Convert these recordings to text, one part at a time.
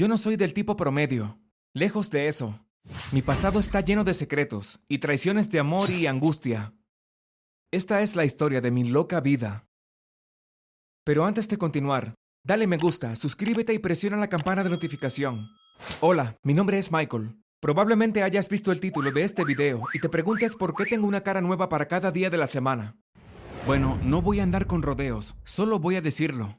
Yo no soy del tipo promedio. Lejos de eso. Mi pasado está lleno de secretos y traiciones de amor y angustia. Esta es la historia de mi loca vida. Pero antes de continuar, dale me gusta, suscríbete y presiona la campana de notificación. Hola, mi nombre es Michael. Probablemente hayas visto el título de este video y te preguntes por qué tengo una cara nueva para cada día de la semana. Bueno, no voy a andar con rodeos, solo voy a decirlo.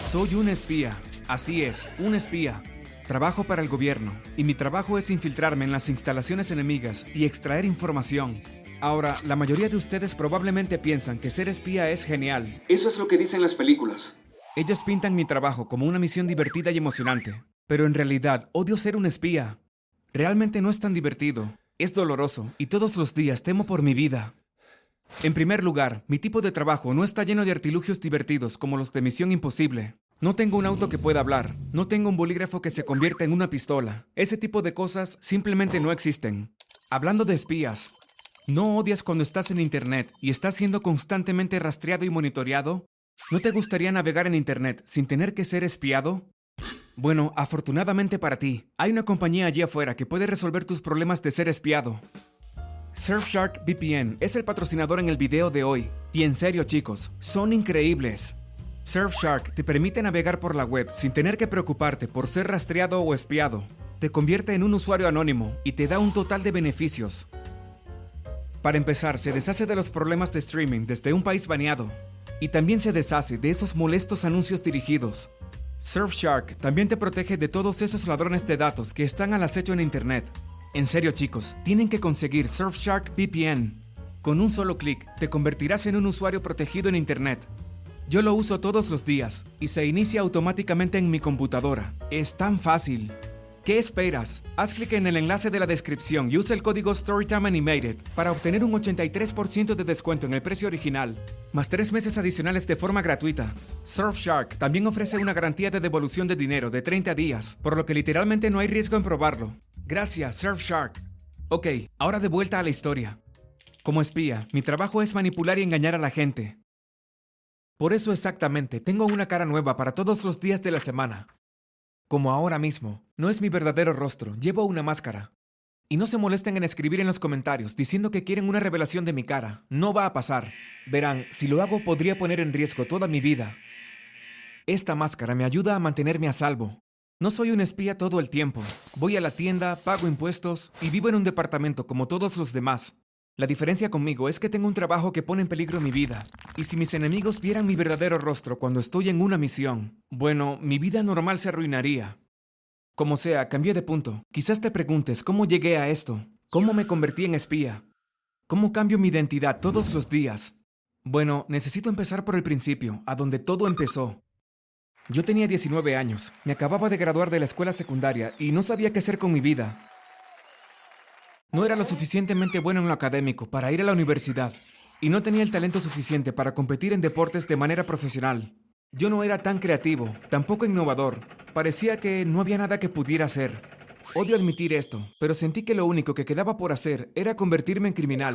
Soy un espía, así es, un espía. Trabajo para el gobierno y mi trabajo es infiltrarme en las instalaciones enemigas y extraer información. Ahora, la mayoría de ustedes probablemente piensan que ser espía es genial. Eso es lo que dicen las películas. Ellos pintan mi trabajo como una misión divertida y emocionante, pero en realidad odio ser un espía. Realmente no es tan divertido, es doloroso y todos los días temo por mi vida. En primer lugar, mi tipo de trabajo no está lleno de artilugios divertidos como los de Misión Imposible. No tengo un auto que pueda hablar, no tengo un bolígrafo que se convierta en una pistola. Ese tipo de cosas simplemente no existen. Hablando de espías, ¿no odias cuando estás en Internet y estás siendo constantemente rastreado y monitoreado? ¿No te gustaría navegar en Internet sin tener que ser espiado? Bueno, afortunadamente para ti, hay una compañía allí afuera que puede resolver tus problemas de ser espiado. Surfshark VPN es el patrocinador en el video de hoy. Y en serio chicos, son increíbles. Surfshark te permite navegar por la web sin tener que preocuparte por ser rastreado o espiado. Te convierte en un usuario anónimo y te da un total de beneficios. Para empezar, se deshace de los problemas de streaming desde un país baneado. Y también se deshace de esos molestos anuncios dirigidos. Surfshark también te protege de todos esos ladrones de datos que están al acecho en Internet. En serio chicos, tienen que conseguir Surfshark VPN. Con un solo clic, te convertirás en un usuario protegido en Internet. Yo lo uso todos los días y se inicia automáticamente en mi computadora. Es tan fácil. ¿Qué esperas? Haz clic en el enlace de la descripción y usa el código Storytime Animated para obtener un 83% de descuento en el precio original, más 3 meses adicionales de forma gratuita. Surfshark también ofrece una garantía de devolución de dinero de 30 días, por lo que literalmente no hay riesgo en probarlo. Gracias, Surfshark. Ok, ahora de vuelta a la historia. Como espía, mi trabajo es manipular y engañar a la gente. Por eso exactamente, tengo una cara nueva para todos los días de la semana. Como ahora mismo, no es mi verdadero rostro, llevo una máscara. Y no se molesten en escribir en los comentarios diciendo que quieren una revelación de mi cara. No va a pasar. Verán, si lo hago podría poner en riesgo toda mi vida. Esta máscara me ayuda a mantenerme a salvo. No soy un espía todo el tiempo. Voy a la tienda, pago impuestos y vivo en un departamento como todos los demás. La diferencia conmigo es que tengo un trabajo que pone en peligro mi vida. Y si mis enemigos vieran mi verdadero rostro cuando estoy en una misión, bueno, mi vida normal se arruinaría. Como sea, cambié de punto. Quizás te preguntes cómo llegué a esto, cómo me convertí en espía, cómo cambio mi identidad todos los días. Bueno, necesito empezar por el principio, a donde todo empezó. Yo tenía 19 años, me acababa de graduar de la escuela secundaria y no sabía qué hacer con mi vida. No era lo suficientemente bueno en lo académico para ir a la universidad y no tenía el talento suficiente para competir en deportes de manera profesional. Yo no era tan creativo, tampoco innovador. Parecía que no había nada que pudiera hacer. Odio admitir esto, pero sentí que lo único que quedaba por hacer era convertirme en criminal.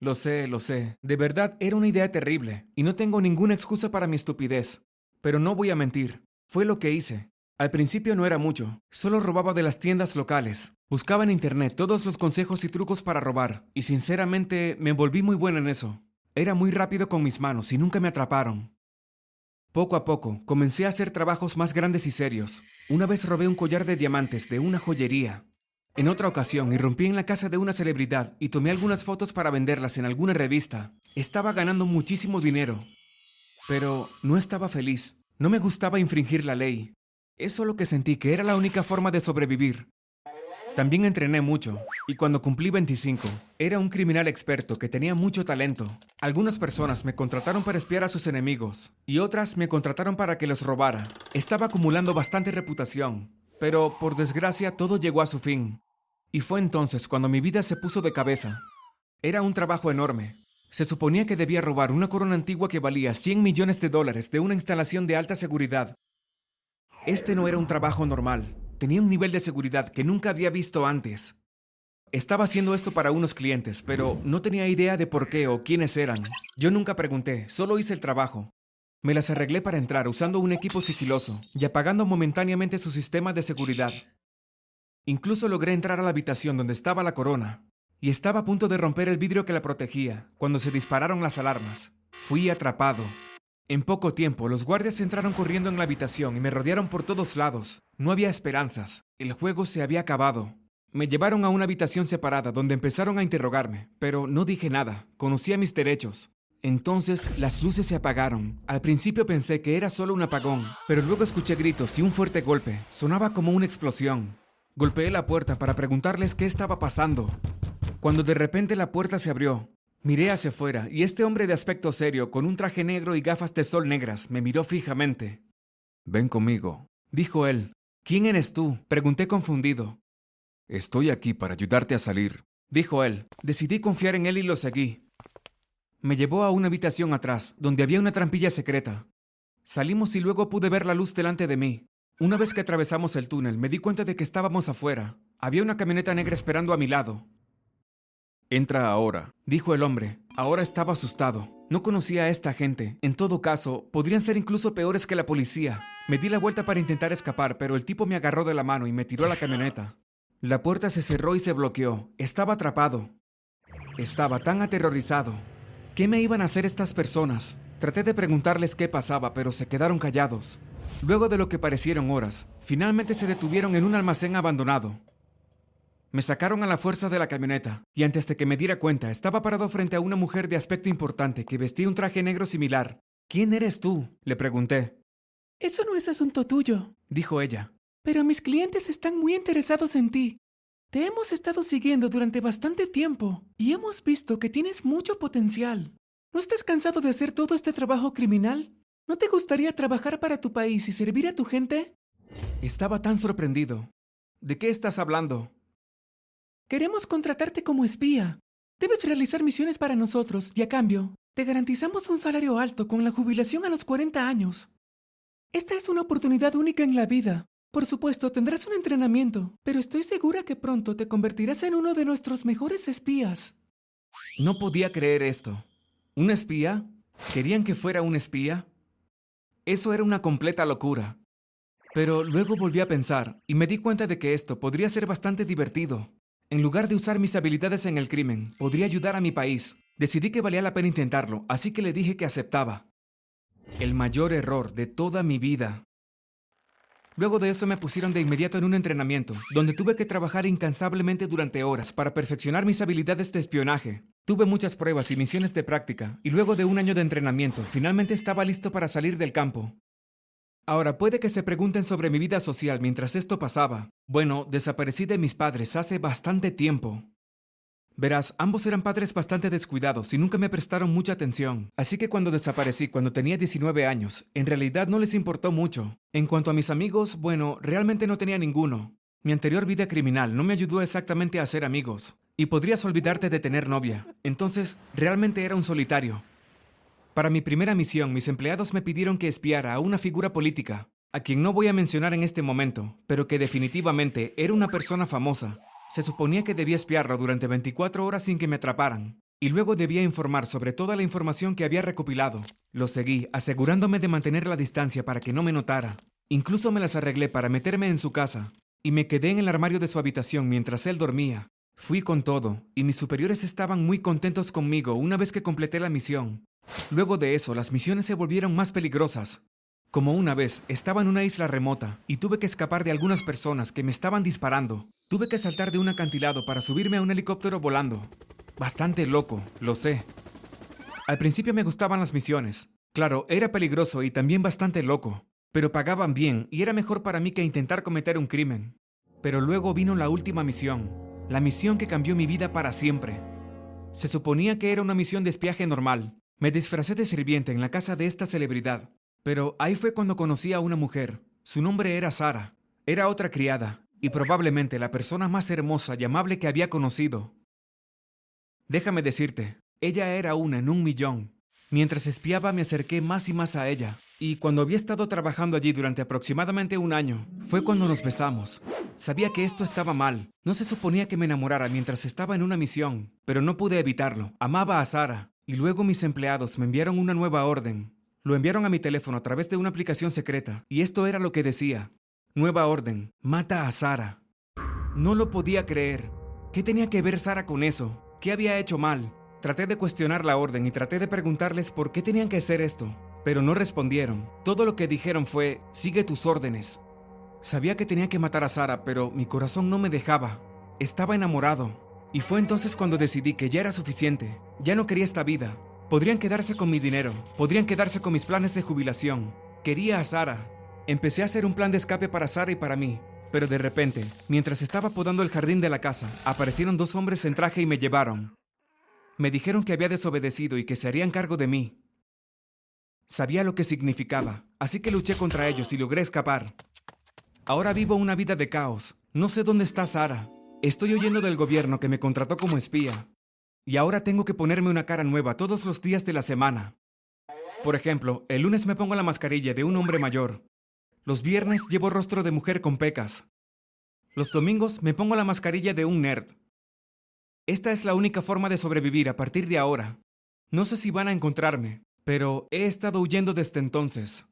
Lo sé, lo sé. De verdad era una idea terrible, y no tengo ninguna excusa para mi estupidez. Pero no voy a mentir. Fue lo que hice. Al principio no era mucho, solo robaba de las tiendas locales. Buscaba en internet todos los consejos y trucos para robar, y sinceramente me volví muy bueno en eso. Era muy rápido con mis manos y nunca me atraparon. Poco a poco comencé a hacer trabajos más grandes y serios. Una vez robé un collar de diamantes de una joyería. En otra ocasión irrumpí en la casa de una celebridad y tomé algunas fotos para venderlas en alguna revista. Estaba ganando muchísimo dinero. Pero no estaba feliz. No me gustaba infringir la ley. Eso lo que sentí que era la única forma de sobrevivir. También entrené mucho, y cuando cumplí 25, era un criminal experto que tenía mucho talento. Algunas personas me contrataron para espiar a sus enemigos, y otras me contrataron para que los robara. Estaba acumulando bastante reputación, pero por desgracia todo llegó a su fin. Y fue entonces cuando mi vida se puso de cabeza. Era un trabajo enorme. Se suponía que debía robar una corona antigua que valía 100 millones de dólares de una instalación de alta seguridad este no era un trabajo normal. Tenía un nivel de seguridad que nunca había visto antes. Estaba haciendo esto para unos clientes, pero no tenía idea de por qué o quiénes eran. Yo nunca pregunté, solo hice el trabajo. Me las arreglé para entrar usando un equipo sigiloso y apagando momentáneamente su sistema de seguridad. Incluso logré entrar a la habitación donde estaba la corona, y estaba a punto de romper el vidrio que la protegía cuando se dispararon las alarmas. Fui atrapado. En poco tiempo, los guardias entraron corriendo en la habitación y me rodearon por todos lados. No había esperanzas. El juego se había acabado. Me llevaron a una habitación separada donde empezaron a interrogarme, pero no dije nada. Conocía mis derechos. Entonces las luces se apagaron. Al principio pensé que era solo un apagón, pero luego escuché gritos y un fuerte golpe. Sonaba como una explosión. Golpeé la puerta para preguntarles qué estaba pasando. Cuando de repente la puerta se abrió, miré hacia afuera y este hombre de aspecto serio, con un traje negro y gafas de sol negras, me miró fijamente. Ven conmigo, dijo él. ¿Quién eres tú? Pregunté confundido. Estoy aquí para ayudarte a salir, dijo él. Decidí confiar en él y lo seguí. Me llevó a una habitación atrás, donde había una trampilla secreta. Salimos y luego pude ver la luz delante de mí. Una vez que atravesamos el túnel, me di cuenta de que estábamos afuera. Había una camioneta negra esperando a mi lado. Entra ahora, dijo el hombre. Ahora estaba asustado. No conocía a esta gente. En todo caso, podrían ser incluso peores que la policía. Me di la vuelta para intentar escapar, pero el tipo me agarró de la mano y me tiró a la camioneta. La puerta se cerró y se bloqueó. Estaba atrapado. Estaba tan aterrorizado. ¿Qué me iban a hacer estas personas? Traté de preguntarles qué pasaba, pero se quedaron callados. Luego de lo que parecieron horas, finalmente se detuvieron en un almacén abandonado. Me sacaron a la fuerza de la camioneta, y antes de que me diera cuenta, estaba parado frente a una mujer de aspecto importante que vestía un traje negro similar. ¿Quién eres tú? le pregunté. Eso no es asunto tuyo, dijo ella. Pero mis clientes están muy interesados en ti. Te hemos estado siguiendo durante bastante tiempo y hemos visto que tienes mucho potencial. ¿No estás cansado de hacer todo este trabajo criminal? ¿No te gustaría trabajar para tu país y servir a tu gente? Estaba tan sorprendido. ¿De qué estás hablando? Queremos contratarte como espía. Debes realizar misiones para nosotros y a cambio, te garantizamos un salario alto con la jubilación a los 40 años. Esta es una oportunidad única en la vida. Por supuesto, tendrás un entrenamiento, pero estoy segura que pronto te convertirás en uno de nuestros mejores espías. No podía creer esto. ¿Un espía? ¿Querían que fuera un espía? Eso era una completa locura. Pero luego volví a pensar y me di cuenta de que esto podría ser bastante divertido. En lugar de usar mis habilidades en el crimen, podría ayudar a mi país. Decidí que valía la pena intentarlo, así que le dije que aceptaba. El mayor error de toda mi vida Luego de eso me pusieron de inmediato en un entrenamiento, donde tuve que trabajar incansablemente durante horas para perfeccionar mis habilidades de espionaje. Tuve muchas pruebas y misiones de práctica, y luego de un año de entrenamiento, finalmente estaba listo para salir del campo. Ahora, puede que se pregunten sobre mi vida social mientras esto pasaba. Bueno, desaparecí de mis padres hace bastante tiempo. Verás, ambos eran padres bastante descuidados y nunca me prestaron mucha atención, así que cuando desaparecí cuando tenía 19 años, en realidad no les importó mucho. En cuanto a mis amigos, bueno, realmente no tenía ninguno. Mi anterior vida criminal no me ayudó exactamente a hacer amigos, y podrías olvidarte de tener novia, entonces realmente era un solitario. Para mi primera misión, mis empleados me pidieron que espiara a una figura política, a quien no voy a mencionar en este momento, pero que definitivamente era una persona famosa, se suponía que debía espiarlo durante 24 horas sin que me atraparan, y luego debía informar sobre toda la información que había recopilado. Lo seguí, asegurándome de mantener la distancia para que no me notara. Incluso me las arreglé para meterme en su casa, y me quedé en el armario de su habitación mientras él dormía. Fui con todo, y mis superiores estaban muy contentos conmigo una vez que completé la misión. Luego de eso, las misiones se volvieron más peligrosas. Como una vez, estaba en una isla remota y tuve que escapar de algunas personas que me estaban disparando. Tuve que saltar de un acantilado para subirme a un helicóptero volando. Bastante loco, lo sé. Al principio me gustaban las misiones. Claro, era peligroso y también bastante loco, pero pagaban bien y era mejor para mí que intentar cometer un crimen. Pero luego vino la última misión, la misión que cambió mi vida para siempre. Se suponía que era una misión de espiaje normal. Me disfracé de sirviente en la casa de esta celebridad pero ahí fue cuando conocí a una mujer. Su nombre era Sara. Era otra criada, y probablemente la persona más hermosa y amable que había conocido. Déjame decirte, ella era una en un millón. Mientras espiaba me acerqué más y más a ella, y cuando había estado trabajando allí durante aproximadamente un año, fue cuando nos besamos. Sabía que esto estaba mal. No se suponía que me enamorara mientras estaba en una misión, pero no pude evitarlo. Amaba a Sara, y luego mis empleados me enviaron una nueva orden. Lo enviaron a mi teléfono a través de una aplicación secreta, y esto era lo que decía. Nueva orden, mata a Sara. No lo podía creer. ¿Qué tenía que ver Sara con eso? ¿Qué había hecho mal? Traté de cuestionar la orden y traté de preguntarles por qué tenían que hacer esto, pero no respondieron. Todo lo que dijeron fue, sigue tus órdenes. Sabía que tenía que matar a Sara, pero mi corazón no me dejaba. Estaba enamorado. Y fue entonces cuando decidí que ya era suficiente. Ya no quería esta vida. Podrían quedarse con mi dinero, podrían quedarse con mis planes de jubilación. Quería a Sara. Empecé a hacer un plan de escape para Sara y para mí. Pero de repente, mientras estaba podando el jardín de la casa, aparecieron dos hombres en traje y me llevaron. Me dijeron que había desobedecido y que se harían cargo de mí. Sabía lo que significaba, así que luché contra ellos y logré escapar. Ahora vivo una vida de caos. No sé dónde está Sara. Estoy oyendo del gobierno que me contrató como espía. Y ahora tengo que ponerme una cara nueva todos los días de la semana. Por ejemplo, el lunes me pongo la mascarilla de un hombre mayor. Los viernes llevo rostro de mujer con pecas. Los domingos me pongo la mascarilla de un nerd. Esta es la única forma de sobrevivir a partir de ahora. No sé si van a encontrarme, pero he estado huyendo desde entonces.